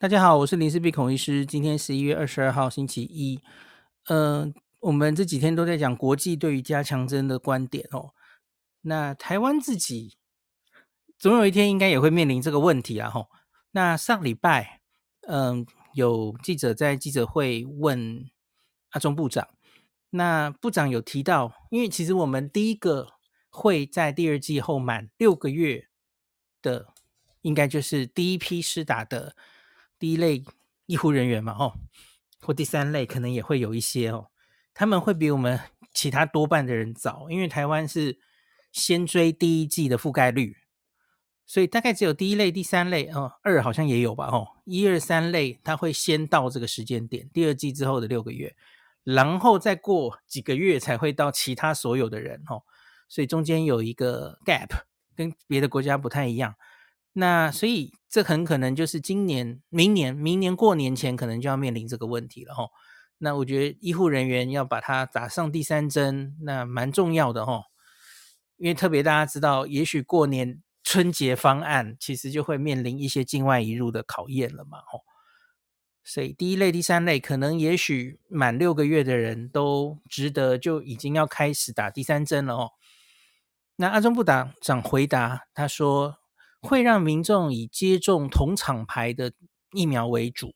大家好，我是林氏璧孔医师。今天十一月二十二号，星期一。嗯、呃，我们这几天都在讲国际对于加强针的观点哦。那台湾自己总有一天应该也会面临这个问题啊。吼，那上礼拜，嗯、有记者在记者会问阿中部长，那部长有提到，因为其实我们第一个会在第二季后满六个月的，应该就是第一批施打的。第一类医护人员嘛，哦，或第三类可能也会有一些哦，他们会比我们其他多半的人早，因为台湾是先追第一季的覆盖率，所以大概只有第一类、第三类哦，二好像也有吧，哦，一二三类他会先到这个时间点，第二季之后的六个月，然后再过几个月才会到其他所有的人哦，所以中间有一个 gap，跟别的国家不太一样。那所以这很可能就是今年、明年、明年过年前可能就要面临这个问题了哈。那我觉得医护人员要把它打上第三针，那蛮重要的哈。因为特别大家知道，也许过年春节方案其实就会面临一些境外移入的考验了嘛哈。所以第一类、第三类可能也许满六个月的人都值得就已经要开始打第三针了哦。那阿中部长长回答他说。会让民众以接种同厂牌的疫苗为主，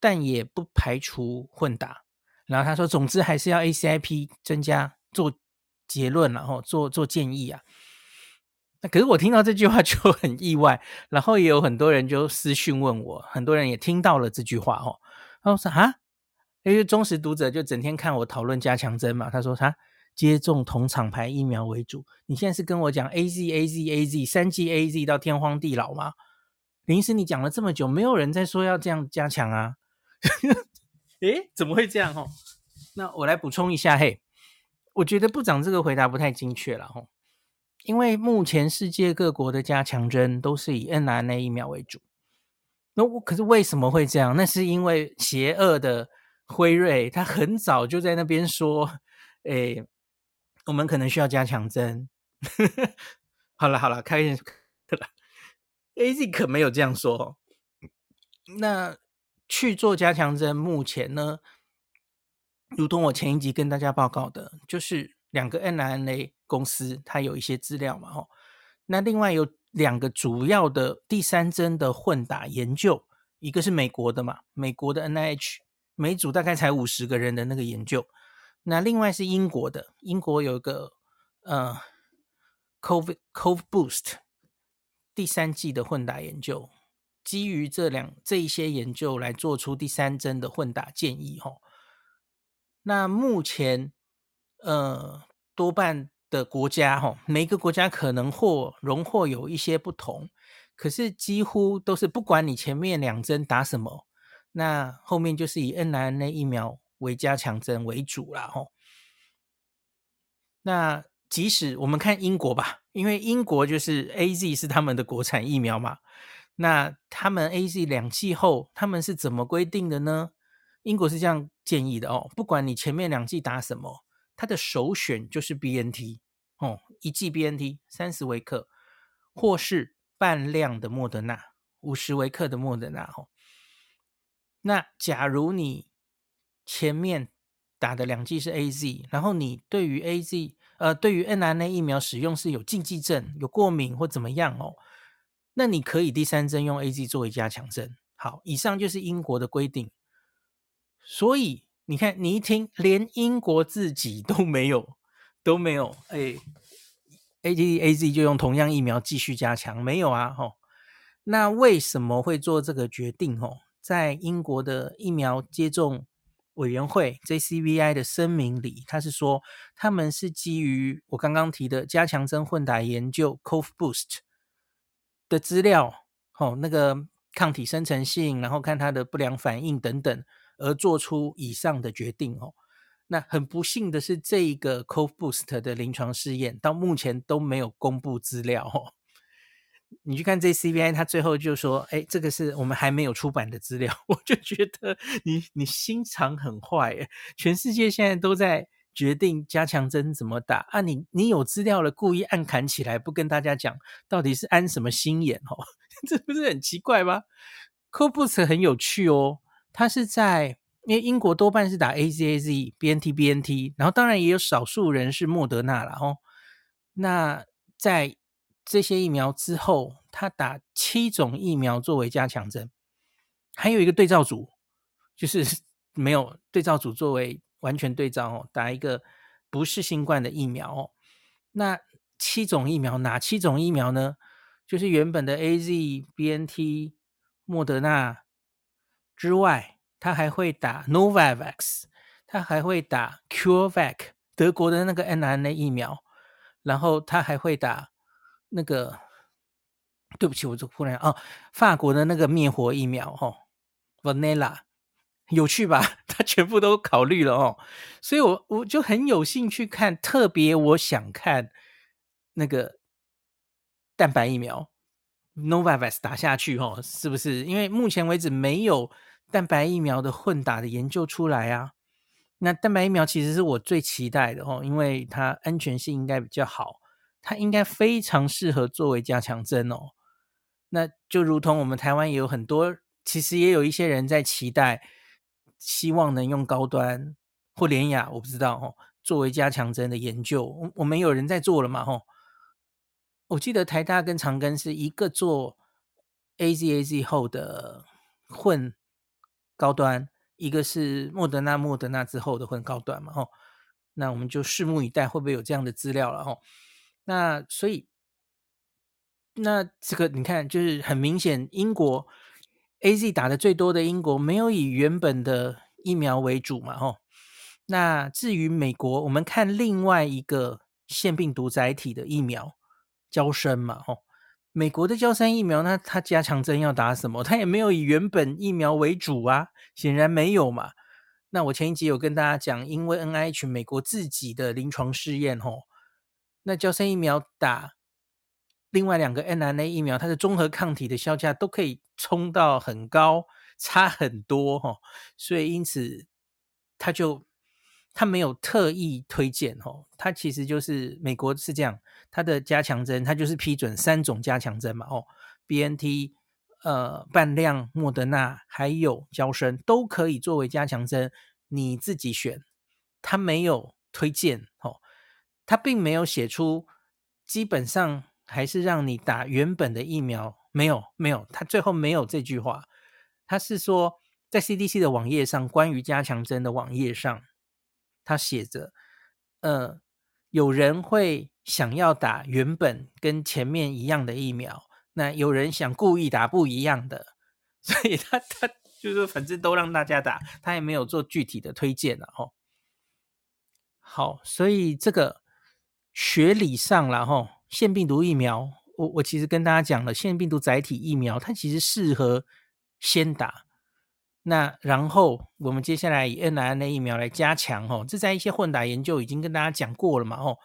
但也不排除混打。然后他说，总之还是要 ACIP 增加做结论，然后做做建议啊。那可是我听到这句话就 很意外，然后也有很多人就私讯问我，很多人也听到了这句话哦。然后说啊，因为忠实读者就整天看我讨论加强针嘛，他说他。接种同厂牌疫苗为主。你现在是跟我讲 A Z A Z A Z 三剂 A Z 到天荒地老吗？林医师，你讲了这么久，没有人在说要这样加强啊？诶，怎么会这样？哦，那我来补充一下。嘿，我觉得部长这个回答不太精确了。吼，因为目前世界各国的加强针都是以 mRNA 疫苗为主。那我可是为什么会这样？那是因为邪恶的辉瑞，他很早就在那边说，诶。我们可能需要加强针。好了好了，开玩笑了。AZ 可没有这样说。那去做加强针，目前呢，如同我前一集跟大家报告的，就是两个 mRNA 公司，它有一些资料嘛，吼。那另外有两个主要的第三针的混打研究，一个是美国的嘛，美国的 NIH，每组大概才五十个人的那个研究。那另外是英国的，英国有一个呃，Covid Covid Boost 第三季的混打研究，基于这两这一些研究来做出第三针的混打建议哈。那目前呃多半的国家哈，每个国家可能或荣获有一些不同，可是几乎都是不管你前面两针打什么，那后面就是以 n r n a 疫苗。为加强针为主啦，吼。那即使我们看英国吧，因为英国就是 AZ 是他们的国产疫苗嘛。那他们 AZ 两剂后，他们是怎么规定的呢？英国是这样建议的哦，不管你前面两剂打什么，它的首选就是 BNT 哦，一剂 BNT 三十微克，或是半量的莫德纳五十微克的莫德纳，吼。那假如你前面打的两剂是 AZ，然后你对于 AZ，呃，对于 nrna 疫苗使用是有禁忌症、有过敏或怎么样哦，那你可以第三针用 AZ 作为加强针。好，以上就是英国的规定。所以你看，你一听，连英国自己都没有都没有，哎，AZ AZ 就用同样疫苗继续加强，没有啊？吼，那为什么会做这个决定？哦，在英国的疫苗接种。委员会 JCVI 的声明里，他是说他们是基于我刚刚提的加强针混打研究 Cov Boost 的资料，哦，那个抗体生成性，然后看它的不良反应等等，而做出以上的决定哦。那很不幸的是，这一个 Cov Boost 的临床试验到目前都没有公布资料哦。你去看这 CBI，他最后就说：“哎，这个是我们还没有出版的资料。”我就觉得你你心肠很坏。全世界现在都在决定加强针怎么打啊！你你有资料了，故意暗砍起来，不跟大家讲，到底是安什么心眼？哦，这不是很奇怪吗？Corvus 很有趣哦，它是在因为英国多半是打 AZAZ、BNT、BNT，然后当然也有少数人是莫德纳了哦。那在这些疫苗之后，他打七种疫苗作为加强针，还有一个对照组，就是 没有对照组作为完全对照哦，打一个不是新冠的疫苗哦。那七种疫苗哪七种疫苗呢？就是原本的 AZ、BNT、莫德纳之外，他还会打 Novavax，他还会打 CureVac，德国的那个 mRNA 疫苗，然后他还会打那个，对不起，我就忽然哦，法国的那个灭活疫苗哦，Vanilla 有趣吧？他全部都考虑了哦，所以我我就很有兴趣看，特别我想看那个。蛋白疫苗 Novavax 打下去哦，是不是？因为目前为止没有蛋白疫苗的混打的研究出来啊。那蛋白疫苗其实是我最期待的哦，因为它安全性应该比较好，它应该非常适合作为加强针哦。那就如同我们台湾也有很多，其实也有一些人在期待，希望能用高端或联雅，我不知道哦，作为加强针的研究，我我们有人在做了嘛？吼。我记得台大跟长庚是一个做 AZAZ 后的混高端，一个是莫德纳莫德纳之后的混高端嘛，吼，那我们就拭目以待，会不会有这样的资料了，吼。那所以，那这个你看，就是很明显，英国 AZ 打的最多的英国没有以原本的疫苗为主嘛，吼。那至于美国，我们看另外一个腺病毒载体的疫苗。娇生嘛，吼，美国的娇生疫苗，那它加强针要打什么？它也没有以原本疫苗为主啊，显然没有嘛。那我前一集有跟大家讲，因为 NIH 美国自己的临床试验，吼，那胶生疫苗打另外两个 mRNA 疫苗，它的综合抗体的效价都可以冲到很高，差很多，吼，所以因此它就。他没有特意推荐哦，他其实就是美国是这样，他的加强针他就是批准三种加强针嘛哦，BNT 呃半量莫德纳还有胶生都可以作为加强针，你自己选。他没有推荐哦，他并没有写出，基本上还是让你打原本的疫苗，没有没有，他最后没有这句话，他是说在 CDC 的网页上，关于加强针的网页上。他写着，呃，有人会想要打原本跟前面一样的疫苗，那有人想故意打不一样的，所以他他就是反正都让大家打，他也没有做具体的推荐了哦。好，所以这个学理上了吼，腺病毒疫苗，我我其实跟大家讲了，腺病毒载体疫苗它其实适合先打。那然后我们接下来以 mRNA 疫苗来加强哦，这在一些混打研究已经跟大家讲过了嘛哦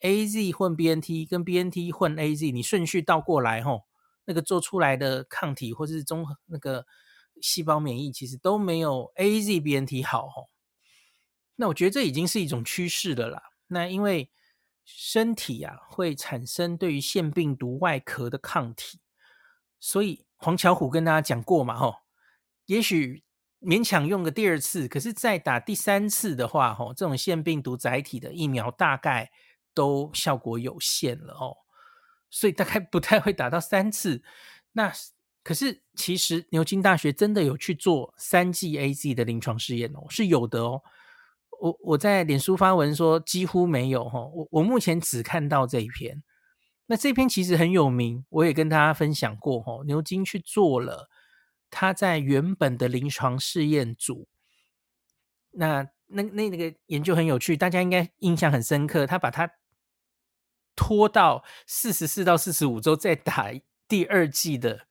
，AZ 混 BNT 跟 BNT 混 AZ，你顺序倒过来吼，那个做出来的抗体或是综合那个细胞免疫其实都没有 AZ BNT 好吼。那我觉得这已经是一种趋势了啦。那因为身体啊会产生对于腺病毒外壳的抗体，所以黄巧虎跟大家讲过嘛吼。也许勉强用个第二次，可是再打第三次的话，吼，这种腺病毒载体的疫苗大概都效果有限了哦，所以大概不太会打到三次。那可是其实牛津大学真的有去做三剂 AZ 的临床试验哦，是有的哦。我我在脸书发文说几乎没有哈，我我目前只看到这一篇。那这篇其实很有名，我也跟大家分享过哈，牛津去做了。他在原本的临床试验组，那那那那个研究很有趣，大家应该印象很深刻。他把它拖到四十四到四十五周再打第二剂的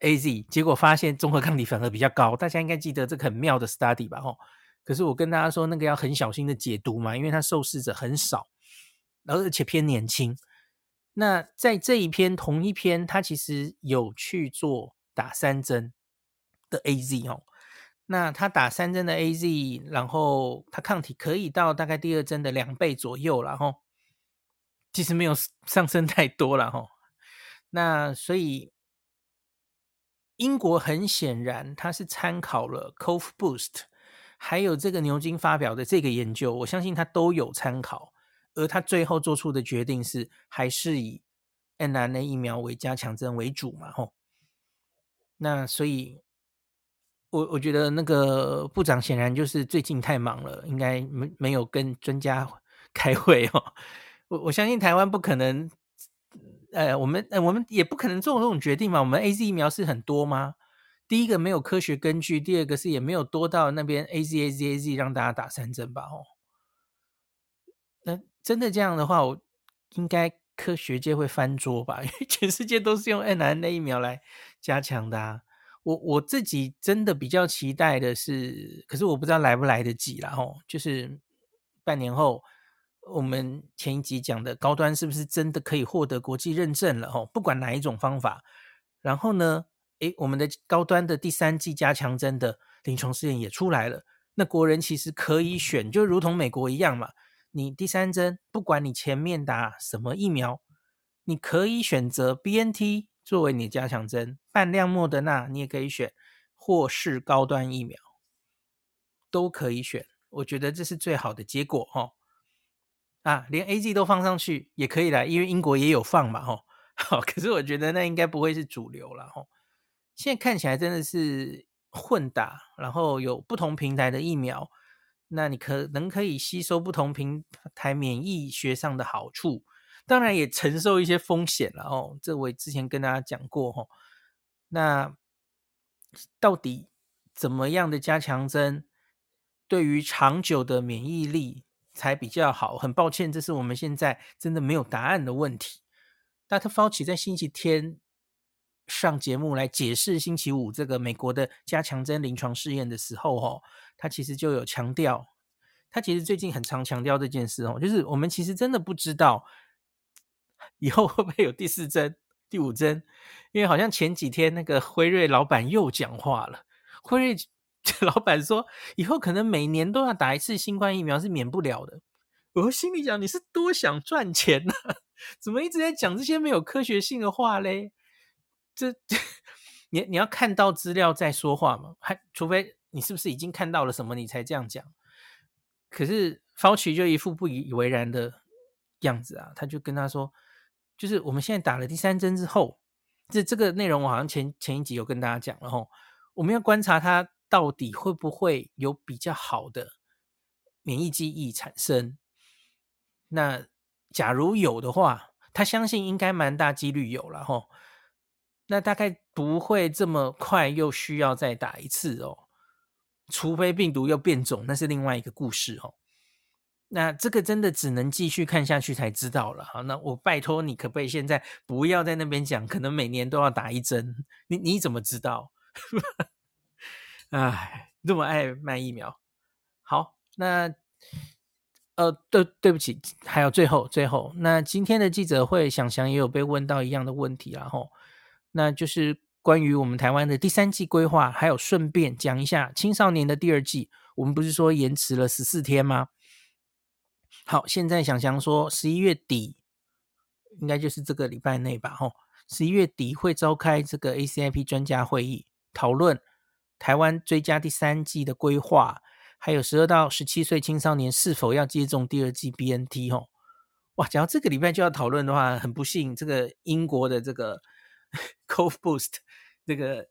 AZ，结果发现综合抗体反而比较高。大家应该记得这个很妙的 study 吧？吼，可是我跟大家说，那个要很小心的解读嘛，因为它受试者很少，而且偏年轻。那在这一篇同一篇，他其实有去做打三针。的 AZ 哦，那他打三针的 AZ，然后他抗体可以到大概第二针的两倍左右然后，其实没有上升太多了哈。那所以英国很显然它是参考了 Covboost 还有这个牛津发表的这个研究，我相信他都有参考，而他最后做出的决定是还是以 mRNA 疫苗为加强针为主嘛，吼。那所以。我我觉得那个部长显然就是最近太忙了，应该没没有跟专家 开会哦。我我相信台湾不可能，呃，我们呃我们也不可能做这种决定嘛。我们 AZ 疫苗是很多吗？第一个没有科学根据，第二个是也没有多到那边 AZ AZ AZ 让大家打三针吧？哦，那真的这样的话，我应该科学界会翻桌吧？因为全世界都是用 mRNA 疫苗来加强的啊。我我自己真的比较期待的是，可是我不知道来不来得及啦吼，就是半年后，我们前一集讲的高端是不是真的可以获得国际认证了吼？不管哪一种方法，然后呢，诶，我们的高端的第三剂加强针的临床试验也出来了，那国人其实可以选，就如同美国一样嘛，你第三针不管你前面打什么疫苗，你可以选择 BNT。作为你的加强针，半量莫德纳你也可以选，或是高端疫苗都可以选。我觉得这是最好的结果哦。啊，连 AZ 都放上去也可以啦，因为英国也有放嘛，吼。好，可是我觉得那应该不会是主流了，吼。现在看起来真的是混打，然后有不同平台的疫苗，那你可能可以吸收不同平台免疫学上的好处。当然也承受一些风险了哦，这我之前跟大家讲过哦。那到底怎么样的加强针对于长久的免疫力才比较好？很抱歉，这是我们现在真的没有答案的问题。那他 Fauci 在星期天上节目来解释星期五这个美国的加强针临床试验的时候，哦，他其实就有强调，他其实最近很常强调这件事哦，就是我们其实真的不知道。以后会不会有第四针、第五针？因为好像前几天那个辉瑞老板又讲话了。辉瑞 老板说，以后可能每年都要打一次新冠疫苗是免不了的。我心里讲，你是多想赚钱呢？怎么一直在讲这些没有科学性的话嘞？这，你你要看到资料再说话嘛？还除非你是不是已经看到了什么，你才这样讲？可是 Fauci 就一副不以为然的样子啊，他就跟他说。就是我们现在打了第三针之后，这这个内容我好像前前一集有跟大家讲了吼，我们要观察它到底会不会有比较好的免疫记忆产生。那假如有的话，他相信应该蛮大几率有了吼。那大概不会这么快又需要再打一次哦，除非病毒又变种，那是另外一个故事哦。那这个真的只能继续看下去才知道了。好，那我拜托你，可不可以现在不要在那边讲？可能每年都要打一针，你你怎么知道？哎，这么爱卖疫苗。好，那呃，对对不起，还有最后最后，那今天的记者会，想想也有被问到一样的问题，然后那就是关于我们台湾的第三季规划，还有顺便讲一下青少年的第二季，我们不是说延迟了十四天吗？好，现在想想说，十一月底应该就是这个礼拜内吧？吼，十一月底会召开这个 ACIP 专家会议，讨论台湾追加第三季的规划，还有十二到十七岁青少年是否要接种第二季 BNT。吼，哇，讲到这个礼拜就要讨论的话，很不幸，这个英国的这个 Cove Boost 这个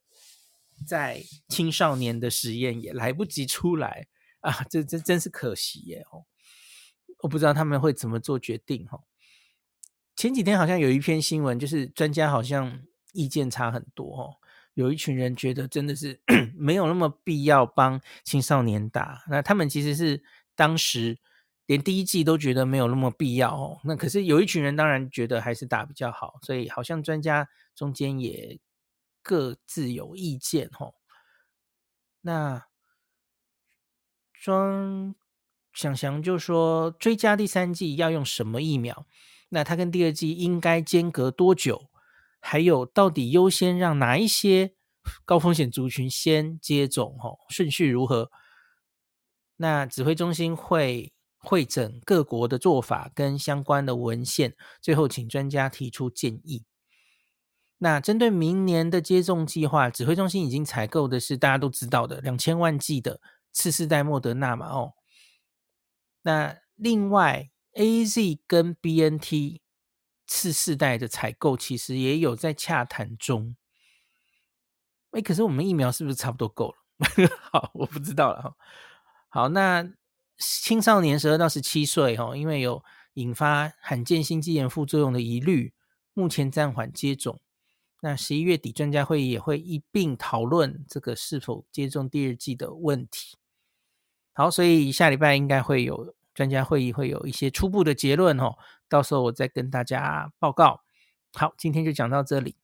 在青少年的实验也来不及出来啊，这这真是可惜耶！吼。我不知道他们会怎么做决定哈。前几天好像有一篇新闻，就是专家好像意见差很多哦。有一群人觉得真的是 没有那么必要帮青少年打，那他们其实是当时连第一季都觉得没有那么必要哦。那可是有一群人当然觉得还是打比较好，所以好像专家中间也各自有意见哦。那庄。想想就说追加第三季要用什么疫苗？那它跟第二季应该间隔多久？还有到底优先让哪一些高风险族群先接种？哦，顺序如何？那指挥中心会会诊各国的做法跟相关的文献，最后请专家提出建议。那针对明年的接种计划，指挥中心已经采购的是大家都知道的两千万剂的次世代莫德纳嘛，哦，那另外 AZ 跟 BNT 次世代的采购其实也有在洽谈中。哎，可是我们疫苗是不是差不多够了？好，我不知道了哈。好，那青少年十二到十七岁哈，因为有引发罕见心肌炎副作用的疑虑，目前暂缓接种。那十一月底专家会议也会一并讨论这个是否接种第二剂的问题。好，所以下礼拜应该会有专家会议，会有一些初步的结论哦。到时候我再跟大家报告。好，今天就讲到这里。